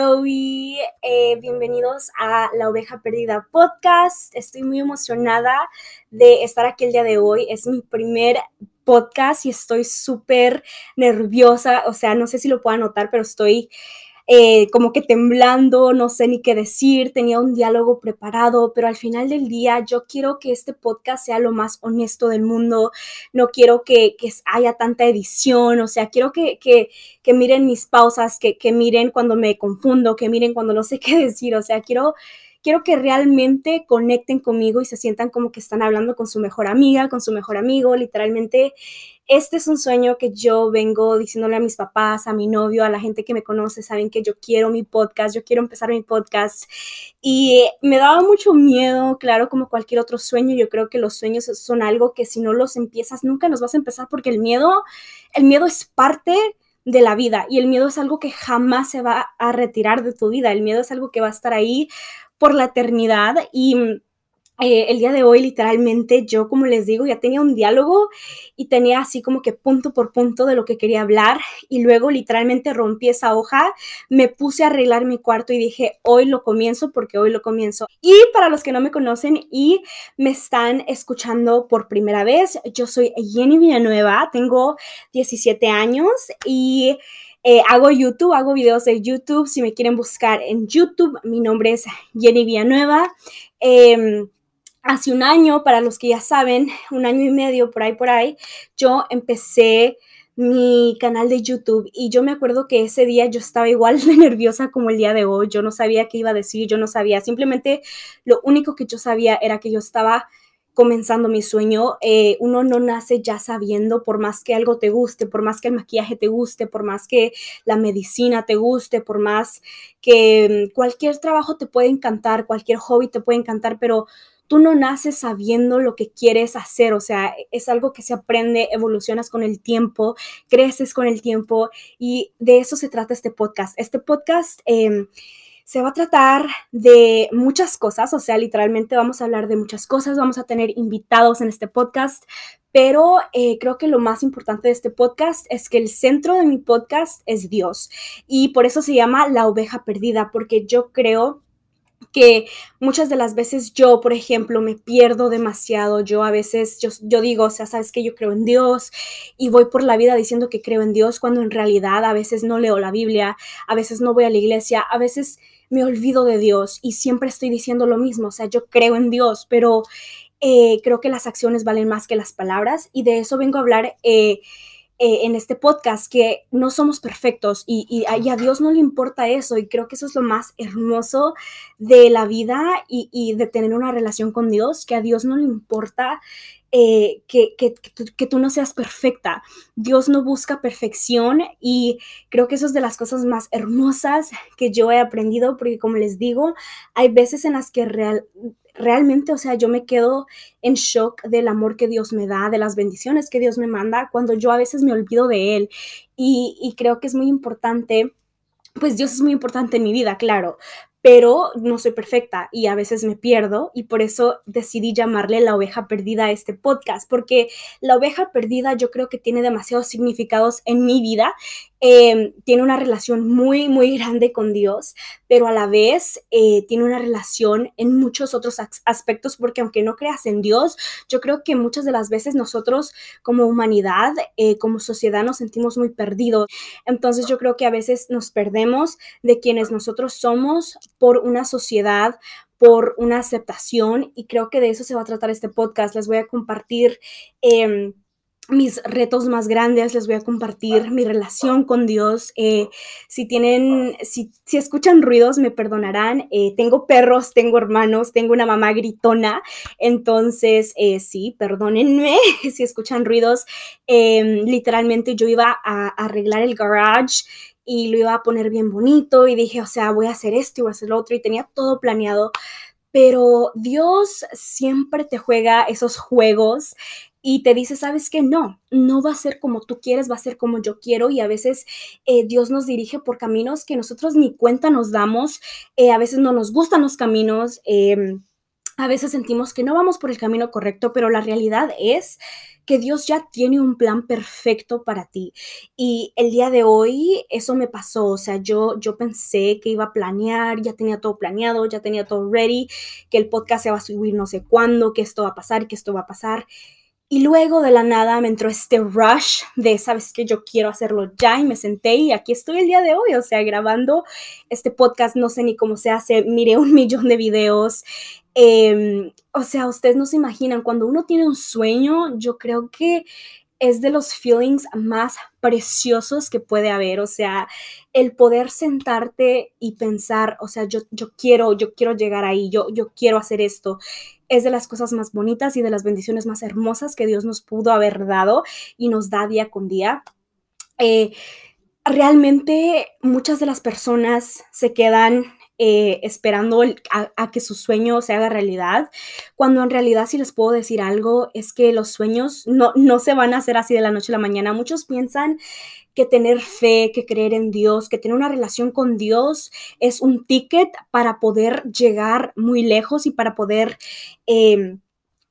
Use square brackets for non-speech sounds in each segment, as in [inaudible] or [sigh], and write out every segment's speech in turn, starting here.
Chloe, eh, bienvenidos a La Oveja Perdida Podcast. Estoy muy emocionada de estar aquí el día de hoy. Es mi primer podcast y estoy súper nerviosa. O sea, no sé si lo puedan notar, pero estoy eh, como que temblando, no sé ni qué decir, tenía un diálogo preparado, pero al final del día yo quiero que este podcast sea lo más honesto del mundo, no quiero que, haya tanta edición, o sea, quiero que, miren mis pausas, que, que miren cuando me confundo, que miren cuando no sé [laughs] qué decir, o sea, quiero quiero que realmente conecten conmigo y se sientan como que están hablando con su mejor amiga, con su mejor amigo, literalmente. Este es un sueño que yo vengo diciéndole a mis papás, a mi novio, a la gente que me conoce, saben que yo quiero mi podcast, yo quiero empezar mi podcast y me daba mucho miedo, claro, como cualquier otro sueño, yo creo que los sueños son algo que si no los empiezas nunca los vas a empezar porque el miedo, el miedo es parte de la vida y el miedo es algo que jamás se va a retirar de tu vida, el miedo es algo que va a estar ahí por la eternidad y eh, el día de hoy literalmente yo, como les digo, ya tenía un diálogo y tenía así como que punto por punto de lo que quería hablar y luego literalmente rompí esa hoja, me puse a arreglar mi cuarto y dije, hoy lo comienzo porque hoy lo comienzo. Y para los que no me conocen y me están escuchando por primera vez, yo soy Jenny Villanueva, tengo 17 años y... Eh, hago YouTube, hago videos de YouTube. Si me quieren buscar en YouTube, mi nombre es Jenny Villanueva. Em, hace un año, para los que ya saben, un año y medio por ahí, por ahí, yo empecé mi canal de YouTube y yo me acuerdo que ese día yo estaba igual de nerviosa como el día de hoy, yo no sabía qué iba a decir, yo no sabía, simplemente lo único que yo sabía era que yo estaba comenzando mi sueño, eh, uno no nace ya sabiendo, por más que algo te guste, por más que el maquillaje te guste, por más que la medicina te guste, por más que mm, cualquier trabajo te puede encantar, cualquier hobby te puede encantar, pero tú no naces sabiendo lo que quieres hacer, o sea, es algo que se aprende, evolucionas con el tiempo, creces con el tiempo y de eso se trata este podcast. Este podcast... Em, se va a tratar de muchas cosas, o sea, literalmente vamos a hablar de muchas cosas, vamos a tener invitados en este podcast, pero eh, creo que lo más importante de este podcast es que el centro de mi podcast es Dios y por eso se llama La oveja perdida, porque yo creo que muchas de las veces yo, por ejemplo, me pierdo demasiado. Yo a veces, yo, yo, digo, o sea, sabes que yo creo en Dios y voy por la vida diciendo que creo en Dios cuando en realidad a veces no leo la Biblia, a veces no voy a la iglesia, a veces me olvido de Dios y siempre estoy diciendo lo mismo, o sea, yo creo en Dios, pero eh, creo que las acciones valen más que las palabras y de eso vengo a hablar. Eh, eh, en este podcast que no somos perfectos y, y, a Dios no le importa eso y creo que eso es lo más hermoso de la vida y, y de tener una relación con Dios, que a Dios no le importa eh, que, que, que, tú, no seas perfecta. Dios no busca perfección y creo que eso es de las cosas más hermosas que yo he aprendido porque como les digo, hay veces en las que real, realmente, o sea, yo me quedo en shock del amor que Dios me da, de las bendiciones que Dios me manda, cuando yo a veces me olvido de Él. Y, y creo que es muy importante pues Dios es muy importante en mi vida, claro, pero no soy perfecta y a veces me pierdo y por eso decidí llamarle la oveja perdida a este podcast, porque la oveja perdida yo creo que tiene demasiados significados en mi vida Em, tiene una relación muy, muy grande con Dios, pero a la vez eh, tiene una relación en muchos otros aspectos, porque aunque no creas en Dios, yo creo que muchas de las veces nosotros como humanidad, eh, como sociedad, nos sentimos muy perdidos. Entonces yo creo que a veces nos perdemos de quienes nosotros somos por una sociedad, por una aceptación y creo que de eso se va a tratar este podcast. Les voy a compartir eh, mis retos más grandes, les voy a compartir mi relación con Dios. Eh, si tienen, si, si, escuchan ruidos, me perdonarán. Eh, tengo perros, tengo hermanos, tengo una mamá gritona. Entonces, eh, sí, perdónenme [laughs] si escuchan ruidos. Em, literalmente yo iba a, arreglar el garage y lo iba a poner bien bonito y dije, o sea, voy a hacer esto y voy a hacer lo otro y tenía todo planeado. Pero Dios siempre te juega esos juegos y te dice, sabes que no, no va a ser como tú quieres, va a ser como yo quiero y a veces eh, Dios nos dirige por caminos que nosotros ni cuenta nos damos, eh, a veces no nos gustan los caminos, em, a veces sentimos que no vamos por el camino correcto, pero la realidad es que Dios ya tiene un plan perfecto para ti. Y el día de hoy eso me pasó, o sea, yo, yo pensé que iba a planear, ya tenía todo planeado, ya tenía todo ready, que el podcast se va a subir no sé cuándo, que esto va a pasar, que esto va a pasar. Y luego de la nada me entró este rush de, sabes que yo quiero hacerlo ya y me senté y aquí estoy el día de hoy, o sea, grabando este podcast, no sé ni cómo se hace, miré un [laughs] millón de videos. Em, o sea, ustedes no se imaginan, cuando uno tiene un sueño, yo creo que es de los feelings más preciosos que puede haber, o sea, el poder sentarte y pensar, o sea, yo, yo quiero, yo quiero llegar ahí, yo, yo quiero hacer esto es de las cosas más bonitas y de las bendiciones más hermosas que Dios nos pudo haber dado y nos da día con día. Eh, realmente muchas de las personas se quedan eh, esperando a, que su sueño se haga realidad, cuando en realidad si les puedo decir algo es que los sueños no, no se van a hacer así de la noche a la mañana. Muchos piensan que tener fe, que creer en Dios, que tener una relación con Dios es un ticket para poder llegar muy lejos y para poder... Eh,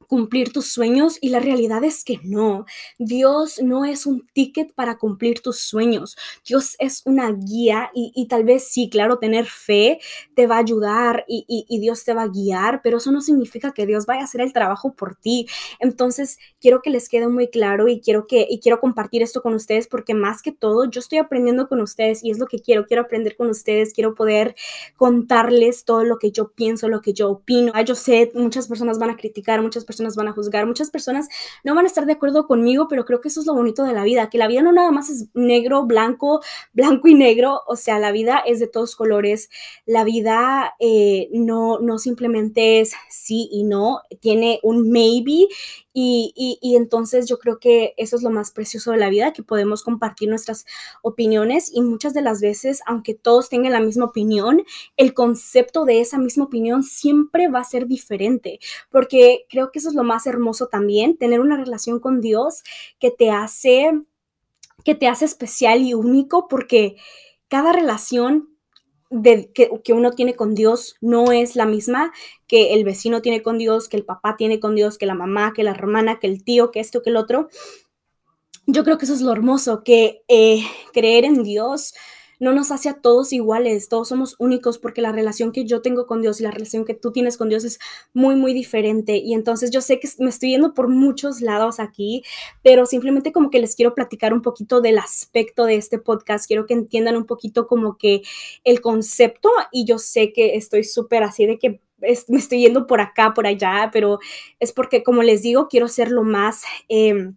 cumplir tus sueños y la realidad es que no. Dios no es un ticket para cumplir tus sueños. Dios es una guía y, tal vez sí, claro, tener fe te va a ayudar y, y, Dios te va a guiar, pero eso no significa que Dios vaya a hacer el trabajo por ti. Entonces, quiero que les quede muy claro y quiero que y quiero compartir esto con ustedes porque más que todo yo estoy aprendiendo con ustedes y es lo que quiero, quiero aprender con ustedes, quiero poder contarles todo lo que yo pienso, lo que yo opino. Yo sé, muchas personas van a criticar, muchas personas van a juzgar, muchas personas no van a estar de acuerdo conmigo, pero creo que eso es lo bonito de la vida, que la vida no nada más es negro, blanco, blanco y negro, o sea, la vida es de todos colores, la vida eh, no, no simplemente es sí y no, tiene un maybe y, entonces yo creo que eso es lo más precioso de la vida, que podemos compartir nuestras opiniones y muchas de las veces, aunque todos tengan la misma opinión, el concepto de esa misma opinión siempre va a ser diferente, porque creo que eso es lo más hermoso también, tener una relación con Dios que te hace, que te hace especial y único, porque cada relación que, uno tiene con Dios no es la misma que el vecino tiene con Dios, que el papá tiene con Dios, que la mamá, que la hermana, que el tío, que esto, que el otro. Yo creo que eso es lo hermoso, que eh, creer en Dios no nos hace a todos iguales, todos somos únicos porque la relación que yo tengo con Dios y la relación que tú tienes con Dios es muy, muy diferente. Y entonces yo sé que me estoy yendo por muchos lados aquí, pero simplemente como que les quiero platicar un poquito del aspecto de este podcast, quiero que entiendan un poquito como que el concepto y yo sé que estoy súper así de que me estoy yendo por acá, por allá, pero es porque, como les digo, quiero ser lo más... Em,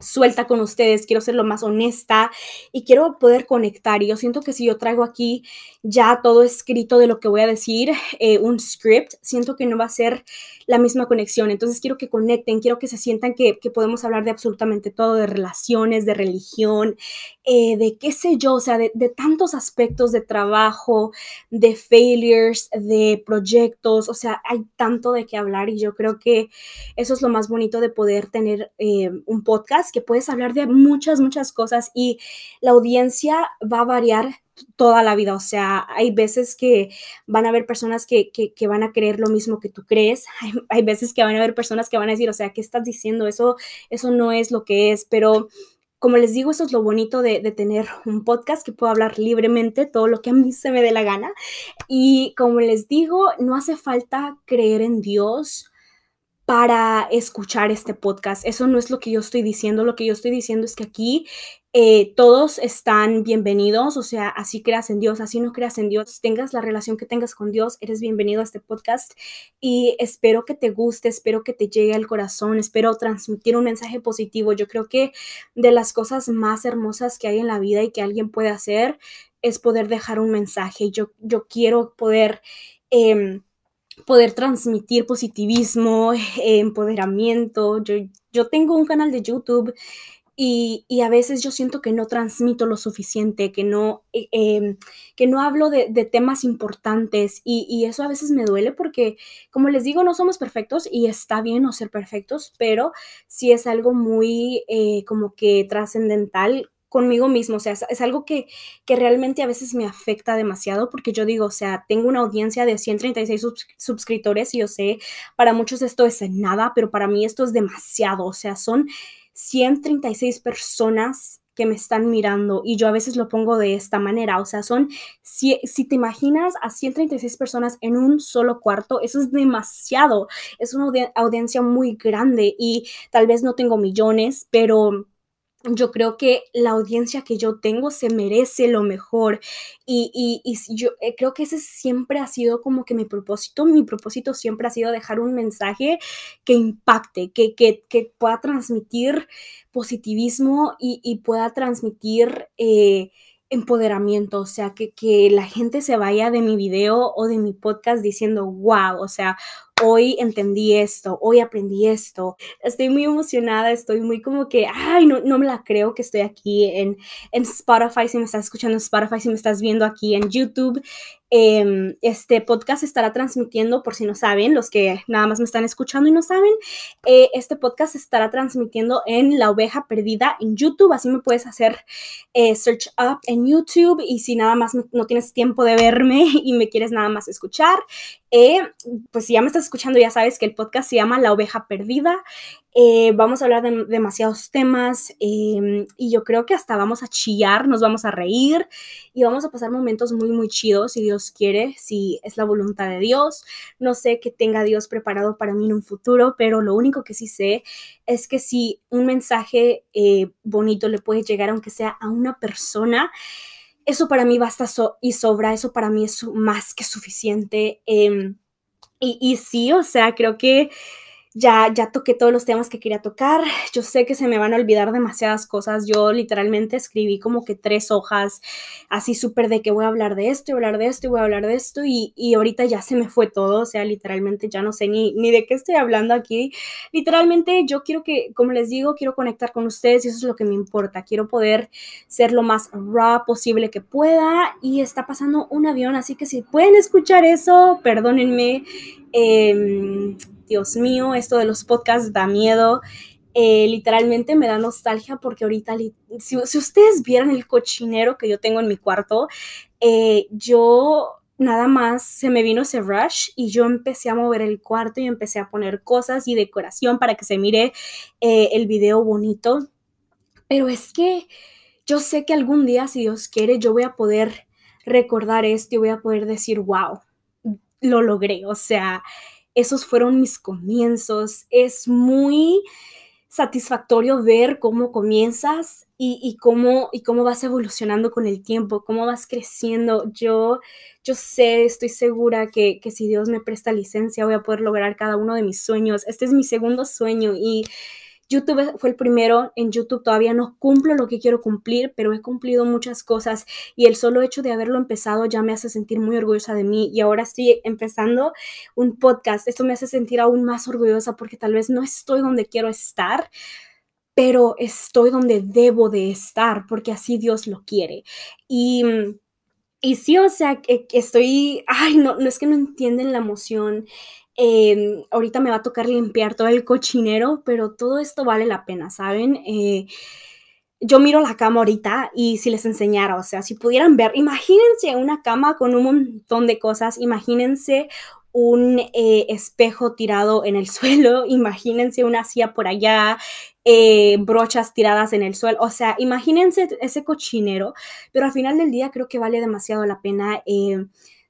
suelta con ustedes, quiero ser lo más honesta y quiero poder conectar. Y yo siento que si yo traigo aquí ya todo escrito de lo que voy a decir, eh, un script, siento que no va a ser la misma conexión. Entonces quiero que conecten, quiero que se sientan que, podemos hablar de absolutamente todo, de relaciones, de religión, eh, de qué sé yo, o sea, de, de, tantos aspectos de trabajo, de failures, de proyectos, o sea, hay tanto de qué hablar y yo creo que eso es lo más bonito de poder tener eh, un podcast, que puedes hablar de muchas, muchas cosas y la audiencia va a variar toda la vida. O sea, hay veces que van a haber personas que, van a creer lo mismo que tú crees. [laughs] Hay, veces que van a haber personas que van a decir, o sea, ¿qué estás diciendo? Eso, eso no es lo que es. Pero como les digo, eso es lo bonito de, de tener un podcast que puedo hablar libremente todo lo que a mí se me dé la gana. Y como les digo, no hace falta creer en Dios para escuchar este podcast. Eso no es lo que yo estoy diciendo. Lo que yo estoy diciendo es que aquí eh, todos están bienvenidos, o sea, así creas en Dios, así no creas en Dios, tengas la relación que tengas con Dios, eres bienvenido a este podcast y espero que te guste, espero que te llegue al corazón, espero transmitir un mensaje positivo. Yo creo que de las cosas más hermosas que hay en la vida y que alguien puede hacer es poder dejar un mensaje. Yo, yo quiero poder... Em, poder transmitir positivismo, empoderamiento. Yo, yo tengo un canal de YouTube y, a veces yo siento que no transmito lo suficiente, que no, eh, em, que no hablo de, temas importantes y, eso a veces me duele porque, como les digo, no somos perfectos y está bien no ser perfectos, pero sí es algo muy eh, como que trascendental conmigo mismo, o sea, es, algo que, que, realmente a veces me afecta demasiado porque yo digo, o sea, tengo una audiencia de 136 suscriptores y yo sé, para muchos esto es nada, pero para mí esto es demasiado, o sea, son 136 personas que me están mirando y yo a veces lo pongo de esta manera, o sea, son, si, si, te imaginas a 136 personas en un solo cuarto, eso es demasiado, es una audiencia muy grande y tal vez no tengo millones, pero yo creo que la audiencia que yo tengo se merece lo mejor y, yo eh, creo que ese siempre ha sido como que mi propósito, mi propósito siempre ha sido dejar un mensaje que impacte, que, que, pueda transmitir positivismo y, pueda transmitir... Eh, empoderamiento, o sea, que, que la gente se vaya de mi video o de mi podcast diciendo, wow, o sea, hoy entendí esto, hoy aprendí esto. Estoy muy emocionada, estoy muy como que, ay, no, no me la creo que estoy aquí en, en Spotify, si me estás escuchando en Spotify, si me estás viendo aquí en YouTube. Em, este podcast estará transmitiendo, por si no saben, los que nada más me están escuchando y no saben, eh, este podcast estará transmitiendo en La Oveja Perdida en YouTube, así me puedes hacer eh, search up en YouTube y si nada más no tienes tiempo de verme [laughs] y me quieres nada más escuchar, eh, pues si ya me estás escuchando, ya sabes que el podcast se llama La Oveja Perdida. Eh, vamos a hablar de demasiados temas em, y yo creo que hasta vamos a chillar, nos vamos a reír y vamos a pasar momentos muy, muy chidos si Dios quiere, si es la voluntad de Dios. No sé qué tenga Dios preparado para mí en un futuro, pero lo único que sí sé es que si un mensaje eh, bonito le puede llegar, aunque sea a una persona, eso para mí basta y sobra, eso para mí es más que suficiente. Em, y, y sí, o sea, creo que ya, ya toqué todos los temas que quería tocar. Yo sé que se me van a olvidar demasiadas cosas. Yo literalmente escribí como que tres hojas así súper de que voy a hablar de esto, voy a hablar de esto, voy a hablar de esto y, y, ahorita ya se me fue todo. O sea, literalmente ya no sé ni, ni de qué estoy hablando aquí. Literalmente yo quiero que, como les digo, quiero conectar con ustedes y eso es lo que me importa. Quiero poder ser lo más raw posible que pueda y está pasando un avión, así que si pueden escuchar eso, perdónenme. Eh, Dios mío, esto de los podcasts da miedo. Eh, literalmente me da nostalgia porque ahorita, si, ustedes vieran el cochinero que yo tengo en mi cuarto, eh, yo nada más se me vino ese rush y yo empecé a mover el cuarto y empecé a poner cosas y decoración para que se mire eh, el video bonito. Pero es que yo sé que algún día, si Dios quiere, yo voy a poder recordar esto y voy a poder decir, wow, lo logré. O sea, esos fueron mis comienzos. Es muy satisfactorio ver cómo comienzas y, cómo, y cómo vas evolucionando con el tiempo, cómo vas creciendo. Yo, yo sé, estoy segura que, que si Dios me presta licencia voy a poder lograr cada uno de mis sueños. Este es mi segundo sueño y YouTube fue el primero, en YouTube todavía no cumplo lo que quiero cumplir, pero he cumplido muchas cosas y el solo hecho de haberlo empezado ya me hace sentir muy orgullosa de mí y ahora estoy empezando un podcast. Esto me hace sentir aún más orgullosa porque tal vez no estoy donde quiero estar, pero estoy donde debo de estar porque así Dios lo quiere. Y... Y sí, o sea, que, estoy, ay, no, no es que no entienden la emoción Em, ahorita me va a tocar limpiar todo el cochinero, pero todo esto vale la pena, ¿saben? Eh, yo miro la cama ahorita y si les enseñara, o sea, si pudieran ver, imagínense una cama con un montón de cosas, imagínense un eh, espejo tirado en el [laughs] suelo, imagínense una silla por allá, eh, brochas tiradas en el suelo, o sea, imagínense ese cochinero, pero al final del día creo que vale demasiado la pena.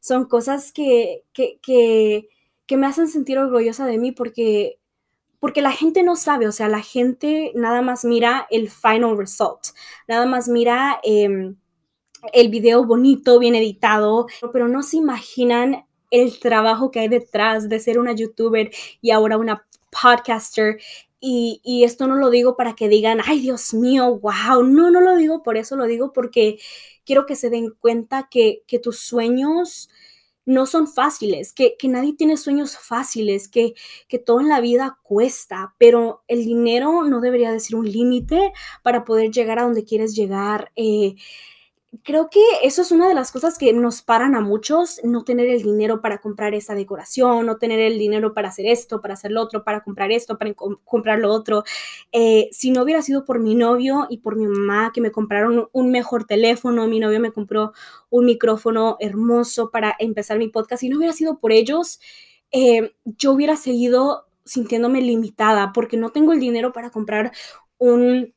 son cosas que, que, que que me hacen sentir orgullosa de mí porque, porque la gente no sabe, o sea, la gente nada más mira el final result, nada más mira em, el video bonito, bien editado, pero no se imaginan el trabajo que hay detrás de ser una youtuber y ahora una podcaster. Y, y, esto no lo digo para que digan, ay Dios mío, wow, no, no lo digo por eso, lo digo porque quiero que se den cuenta que, que tus sueños no son fáciles, que, nadie tiene sueños fáciles, que, que, todo en la vida cuesta, pero el dinero no debería de ser un límite para poder llegar a donde quieres llegar. Eh, creo que eso es una de las cosas que nos paran a muchos, no tener el dinero para comprar esa decoración, no tener el dinero para hacer esto, para hacer lo otro, para comprar esto, para comprar lo otro. Eh, si no hubiera sido por mi novio y por mi mamá que me compraron un mejor teléfono, mi novio me compró un micrófono hermoso para empezar mi podcast, si no hubiera sido por ellos, eh, yo hubiera seguido sintiéndome limitada porque no tengo el dinero para comprar un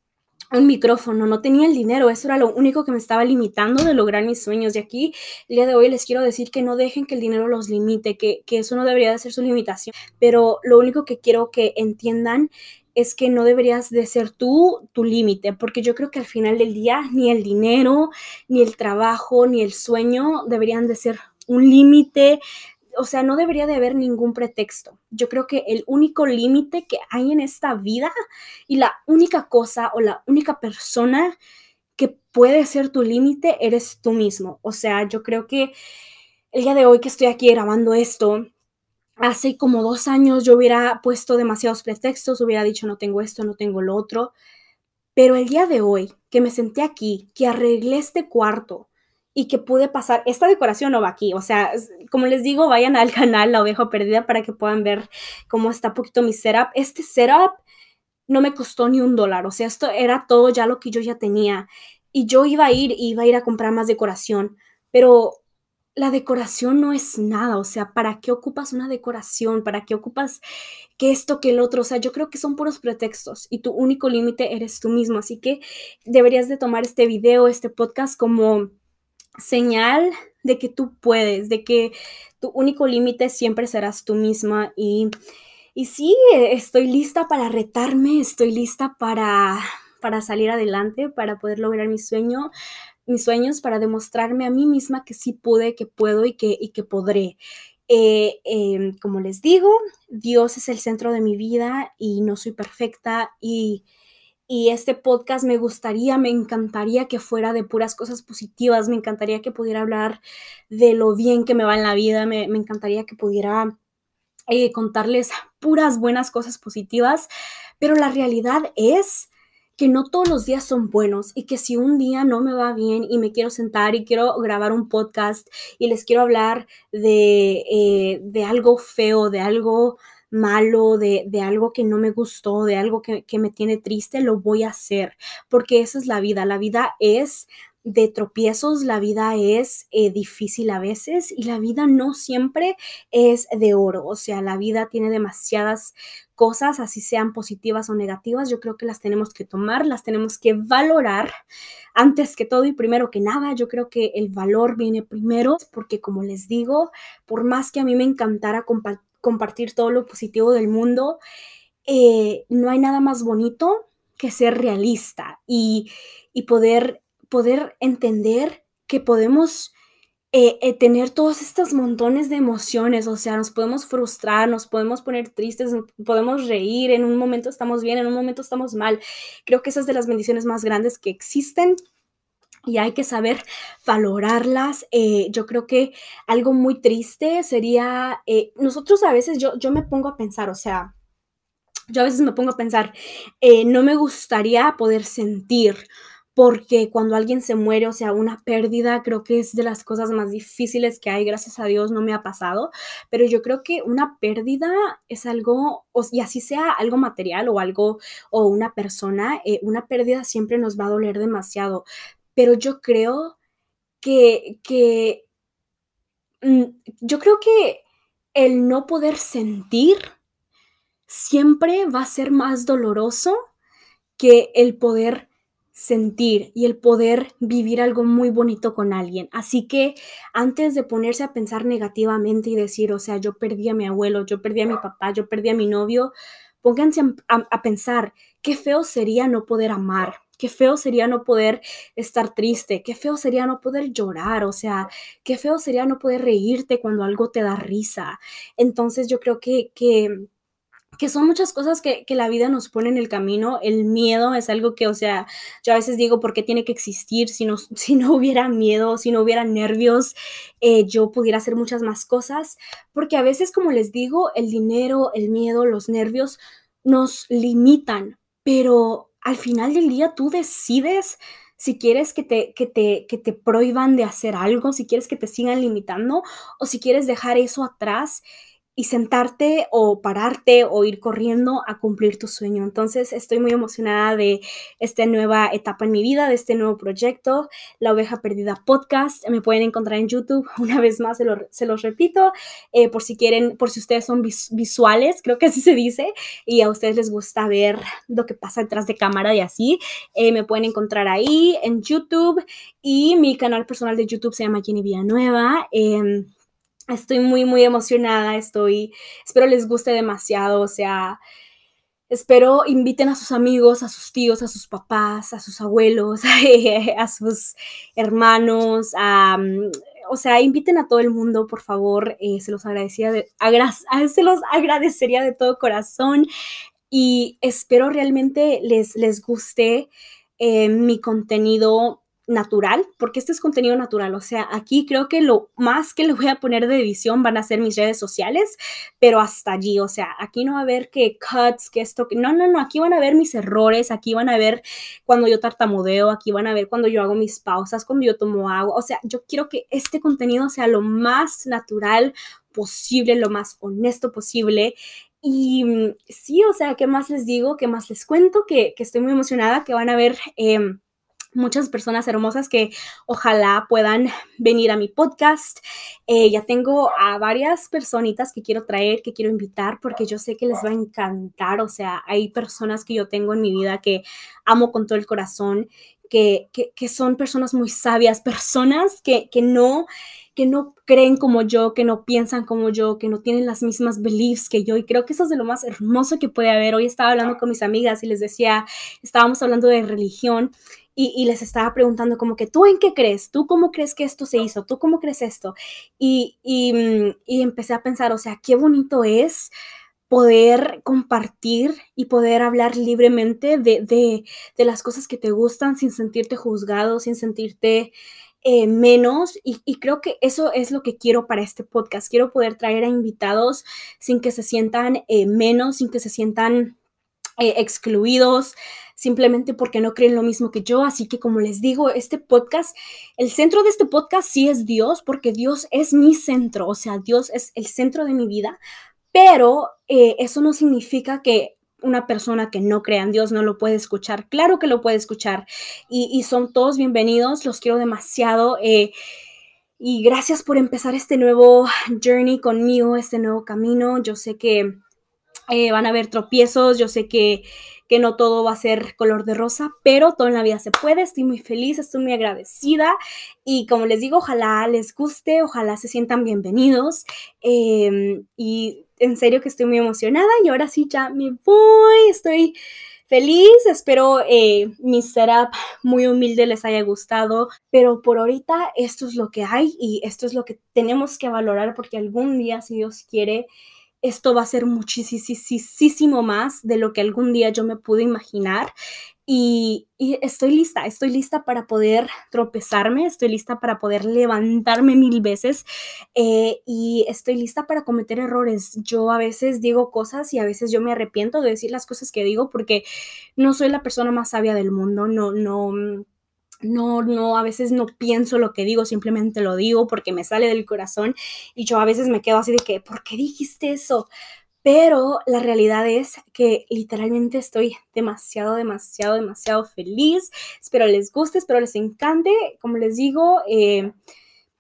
un micrófono, no tenía el dinero, eso era lo único que me estaba limitando de lograr mis sueños. Y aquí, el día de hoy, les quiero decir que no dejen que el dinero los limite, que, que eso no debería de ser su limitación. Pero lo único que quiero que entiendan es que no deberías de ser tú tu límite, porque yo creo que al final del día ni el dinero, ni el trabajo, ni el sueño deberían de ser un límite o sea, no debería de haber ningún pretexto. Yo creo que el único límite que hay en esta vida y la única cosa o la única persona que puede ser tu límite eres tú mismo. O sea, yo creo que el día de hoy que estoy aquí grabando esto, hace como dos años yo hubiera puesto demasiados pretextos, hubiera dicho no tengo esto, no tengo lo otro. Pero el día de hoy que me senté aquí, que arreglé este cuarto, y que pude pasar. Esta decoración no va aquí, o sea, como les digo, vayan al [laughs] canal La Oveja Perdida para que puedan ver cómo está poquito mi setup. Este setup no me costó ni un dólar, o sea, esto era todo ya lo que yo ya tenía. Y yo iba a ir, iba a ir a comprar más decoración, pero la decoración no es nada, o sea, ¿para qué ocupas una decoración? ¿Para qué ocupas que esto, que el otro? O sea, yo creo que son puros pretextos y tu único límite eres tú mismo, así que deberías de tomar este video, este podcast como señal de que tú puedes, de que tu único límite siempre serás tú misma y, y sí, estoy lista para retarme, estoy lista para, para salir adelante, para poder lograr mi sueño, mis sueños, para demostrarme a mí misma que sí pude, que puedo y que, y que podré. Eh, em, como les digo, Dios es el centro de mi vida y no soy perfecta y y este podcast me gustaría, me encantaría que fuera de puras cosas positivas, me encantaría que pudiera hablar de lo bien que me va en la vida, me, encantaría que pudiera eh, contarles puras buenas cosas positivas, pero la realidad es que no todos los días son buenos y que si un día no me va bien y me quiero sentar y quiero grabar un podcast y les quiero hablar de, eh, de algo feo, de algo malo, de, algo que no me gustó, de algo que, me tiene triste, lo voy a hacer, porque esa es la vida. La vida es de tropiezos, la vida es eh, difícil a veces y la vida no siempre es de oro, o sea, la vida tiene demasiadas cosas, así sean positivas o negativas, yo creo que las tenemos que tomar, las tenemos que valorar antes que todo y primero que nada, yo creo que el valor viene primero porque como les digo, por más que a mí me encantara compartir, compartir todo lo positivo del mundo, eh, no hay nada más bonito que ser realista y, poder, poder entender que podemos eh, eh, tener todos estos montones de emociones, o sea, nos podemos frustrar, nos podemos poner tristes, podemos reír, en un momento estamos bien, en un momento estamos mal. Creo que esa es de las bendiciones más grandes que existen y hay que saber valorarlas. Eh, yo creo que algo muy triste sería, eh, nosotros a veces, yo, yo me pongo a pensar, o sea, yo a veces me pongo a pensar, eh, no me gustaría poder sentir, porque cuando alguien se muere, o sea, una pérdida, creo que es de las cosas más difíciles que hay, gracias a Dios no me ha pasado, pero yo creo que una pérdida es algo, y así sea algo material o algo, o una persona, una pérdida siempre nos va a doler demasiado, pero yo creo que, que mm, yo creo que el no poder sentir siempre va a ser más doloroso que el poder sentir y el poder vivir algo muy bonito con alguien. Así que antes de ponerse a pensar negativamente y decir, o sea, yo perdí a mi abuelo, yo perdí a mi papá, yo perdí a mi novio, pónganse a, a pensar, qué feo sería no poder amar, Qué feo sería no poder estar triste, qué feo sería no poder llorar, o sea, qué feo sería no poder reírte cuando algo te da risa. Entonces yo creo que, que que son muchas cosas que, la vida nos pone en el camino. El miedo es algo que, o sea, yo a veces digo, ¿por qué tiene que existir? Si no, [laughs] si no hubiera miedo, si no hubiera nervios, eh, yo pudiera hacer muchas más cosas. Porque a veces, como les digo, el dinero, el miedo, los nervios nos limitan, pero al final del día tú decides si quieres que te, que te, que te prohíban de hacer algo, si quieres que te sigan limitando o si quieres dejar eso atrás y sentarte o pararte o ir corriendo a cumplir tu sueño. Entonces estoy muy emocionada de esta nueva etapa en mi vida, de este nuevo proyecto, La Oveja Perdida Podcast. Me pueden encontrar en YouTube, [laughs] una vez más se, los repito, eh, por si quieren, por si ustedes son visuales, creo que así se dice, y a ustedes les gusta ver lo que pasa detrás de cámara y así, eh, me pueden encontrar ahí en YouTube y mi canal personal de YouTube se llama Jenny Villanueva. Eh, Estoy muy, muy emocionada, estoy, espero les guste demasiado, o sea, espero inviten a sus amigos, a sus tíos, a sus papás, a sus abuelos, [laughs] a sus hermanos, a, o sea, inviten a todo el mundo, por favor, eh, se los agradecería de, [laughs] se los agradecería de todo corazón y espero realmente les, les guste eh, mi contenido natural, porque este es contenido natural, o sea, aquí creo que lo más que le voy a poner de edición van a ser mis redes sociales, pero hasta allí, o sea, aquí no va a haber que cuts, que esto, que no, no, no, aquí van a ver mis errores, aquí van a ver cuando yo tartamudeo, aquí van a ver cuando yo hago mis pausas, cuando yo tomo agua, o sea, yo quiero que este contenido sea lo más natural posible, lo más honesto posible. Y mm, sí, o sea, ¿qué más les digo? ¿Qué más les cuento? Que, que estoy muy emocionada, que van a ver... Eh, muchas personas hermosas que ojalá puedan venir a mi podcast. Eh, ya tengo a varias personitas que quiero traer, que quiero invitar, porque yo sé que les va a encantar. O sea, hay personas que yo tengo en mi vida que amo con todo el corazón, que, que, son personas muy sabias, personas que, que no que no creen como yo, que no piensan como yo, que no tienen las mismas beliefs que yo. Y creo que eso es de lo más hermoso que puede haber. Hoy estaba hablando con mis amigas y les decía, estábamos hablando de religión y, les estaba preguntando como que, ¿tú en qué crees? ¿Tú cómo crees que esto se hizo? ¿Tú cómo crees esto? Y, y, mm, y empecé a pensar, o sea, qué bonito es poder compartir y poder hablar libremente de, de, de, las cosas que te gustan sin sentirte juzgado, sin sentirte eh, menos. Y, creo que eso es lo que quiero para este podcast. Quiero poder traer a invitados sin que se sientan eh, menos, sin que se sientan eh, excluidos, simplemente porque no creen lo mismo que yo. Así que como les digo, este podcast, el centro de este podcast sí es Dios, porque Dios es mi centro, o sea, Dios es el centro de mi vida, pero eso no significa que una persona que no crea en Dios no lo puede escuchar. Claro que lo puede escuchar y, son todos bienvenidos, los quiero demasiado. Eh, y gracias por empezar este nuevo journey conmigo, este nuevo camino. Yo sé que eh, van a haber tropiezos, yo sé que, que no todo va a ser color de rosa, pero todo en la vida se puede, estoy muy feliz, estoy muy agradecida y como les digo, ojalá les guste, ojalá se sientan bienvenidos em, y en serio que estoy muy emocionada y ahora sí ya me voy, estoy feliz, espero eh, mi setup muy humilde les haya gustado, pero por ahorita esto es lo que hay y esto es lo que tenemos que valorar porque algún día, si Dios quiere, esto va a ser muchísimo más de lo que algún día yo me pude imaginar. Y, estoy lista, estoy lista para poder tropezarme, estoy lista para poder levantarme mil veces eh, y estoy lista para cometer errores. Yo a veces digo cosas y a veces yo me arrepiento de decir las cosas que digo porque no soy la persona más sabia del mundo, no, no, no, no, a veces no pienso lo que digo, simplemente lo digo porque me sale del corazón y yo a veces me quedo así de que, ¿por qué dijiste eso? Pero la realidad es que literalmente estoy demasiado, demasiado, demasiado feliz. Espero les guste, espero les encante. Como les digo, eh,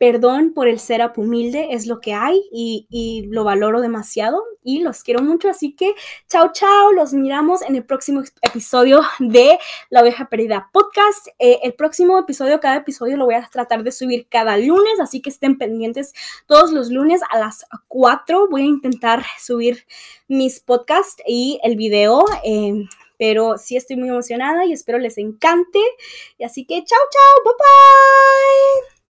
Perdón por el ser humilde, es lo que hay y, lo valoro demasiado y los quiero mucho. Así que chao, chao, los miramos en el próximo episodio de La Oveja Perdida Podcast. Eh, el próximo episodio, cada episodio lo voy a tratar de subir cada lunes, así que estén pendientes todos los lunes a las 4. Voy a intentar subir mis podcasts y el video. Eh, pero sí estoy muy emocionada y espero les encante. Así que chao, chao, bye bye.